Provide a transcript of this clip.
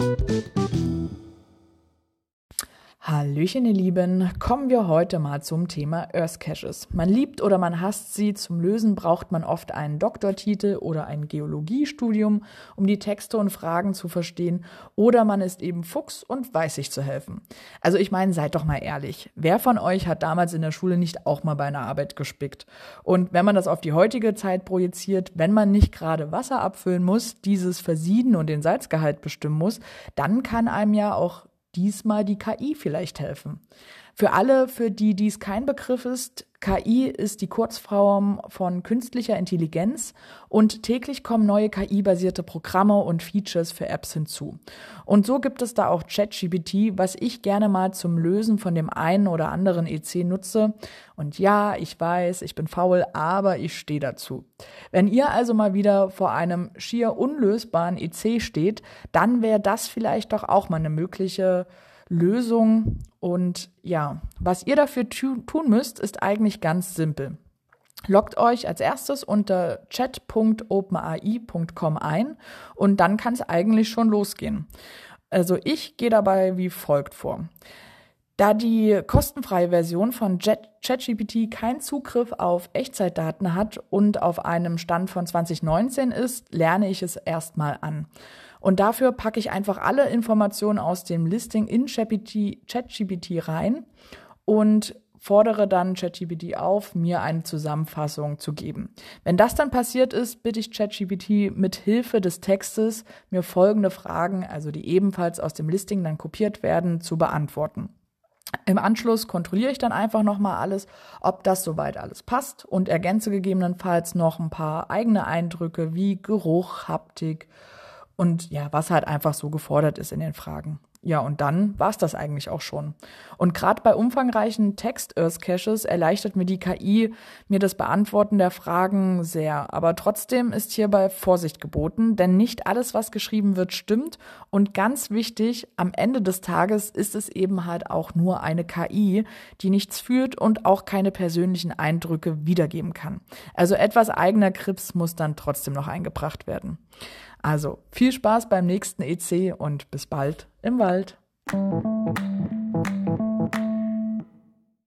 thank you Hallöchen, ihr Lieben. Kommen wir heute mal zum Thema Earth Caches. Man liebt oder man hasst sie. Zum Lösen braucht man oft einen Doktortitel oder ein Geologiestudium, um die Texte und Fragen zu verstehen. Oder man ist eben Fuchs und weiß sich zu helfen. Also ich meine, seid doch mal ehrlich. Wer von euch hat damals in der Schule nicht auch mal bei einer Arbeit gespickt? Und wenn man das auf die heutige Zeit projiziert, wenn man nicht gerade Wasser abfüllen muss, dieses versieden und den Salzgehalt bestimmen muss, dann kann einem ja auch diesmal die KI vielleicht helfen. Für alle, für die dies kein Begriff ist, KI ist die Kurzform von künstlicher Intelligenz und täglich kommen neue KI-basierte Programme und Features für Apps hinzu. Und so gibt es da auch ChatGPT, was ich gerne mal zum Lösen von dem einen oder anderen EC nutze. Und ja, ich weiß, ich bin faul, aber ich stehe dazu. Wenn ihr also mal wieder vor einem schier unlösbaren EC steht, dann wäre das vielleicht doch auch mal eine mögliche Lösung. Und ja, was ihr dafür tun müsst, ist eigentlich ganz simpel. Loggt euch als erstes unter chat.openai.com ein und dann kann es eigentlich schon losgehen. Also ich gehe dabei wie folgt vor. Da die kostenfreie Version von ChatGPT keinen Zugriff auf Echtzeitdaten hat und auf einem Stand von 2019 ist, lerne ich es erstmal an. Und dafür packe ich einfach alle Informationen aus dem Listing in ChatGPT rein und fordere dann ChatGPT auf, mir eine Zusammenfassung zu geben. Wenn das dann passiert ist, bitte ich ChatGPT mit Hilfe des Textes mir folgende Fragen, also die ebenfalls aus dem Listing dann kopiert werden, zu beantworten. Im Anschluss kontrolliere ich dann einfach nochmal alles, ob das soweit alles passt und ergänze gegebenenfalls noch ein paar eigene Eindrücke wie Geruch, Haptik, und ja, was halt einfach so gefordert ist in den Fragen. Ja, und dann war es das eigentlich auch schon. Und gerade bei umfangreichen Text-Earth-Caches erleichtert mir die KI mir das Beantworten der Fragen sehr. Aber trotzdem ist hierbei Vorsicht geboten, denn nicht alles, was geschrieben wird, stimmt. Und ganz wichtig, am Ende des Tages ist es eben halt auch nur eine KI, die nichts führt und auch keine persönlichen Eindrücke wiedergeben kann. Also etwas eigener Krips muss dann trotzdem noch eingebracht werden. Also viel Spaß beim nächsten EC und bis bald im Wald.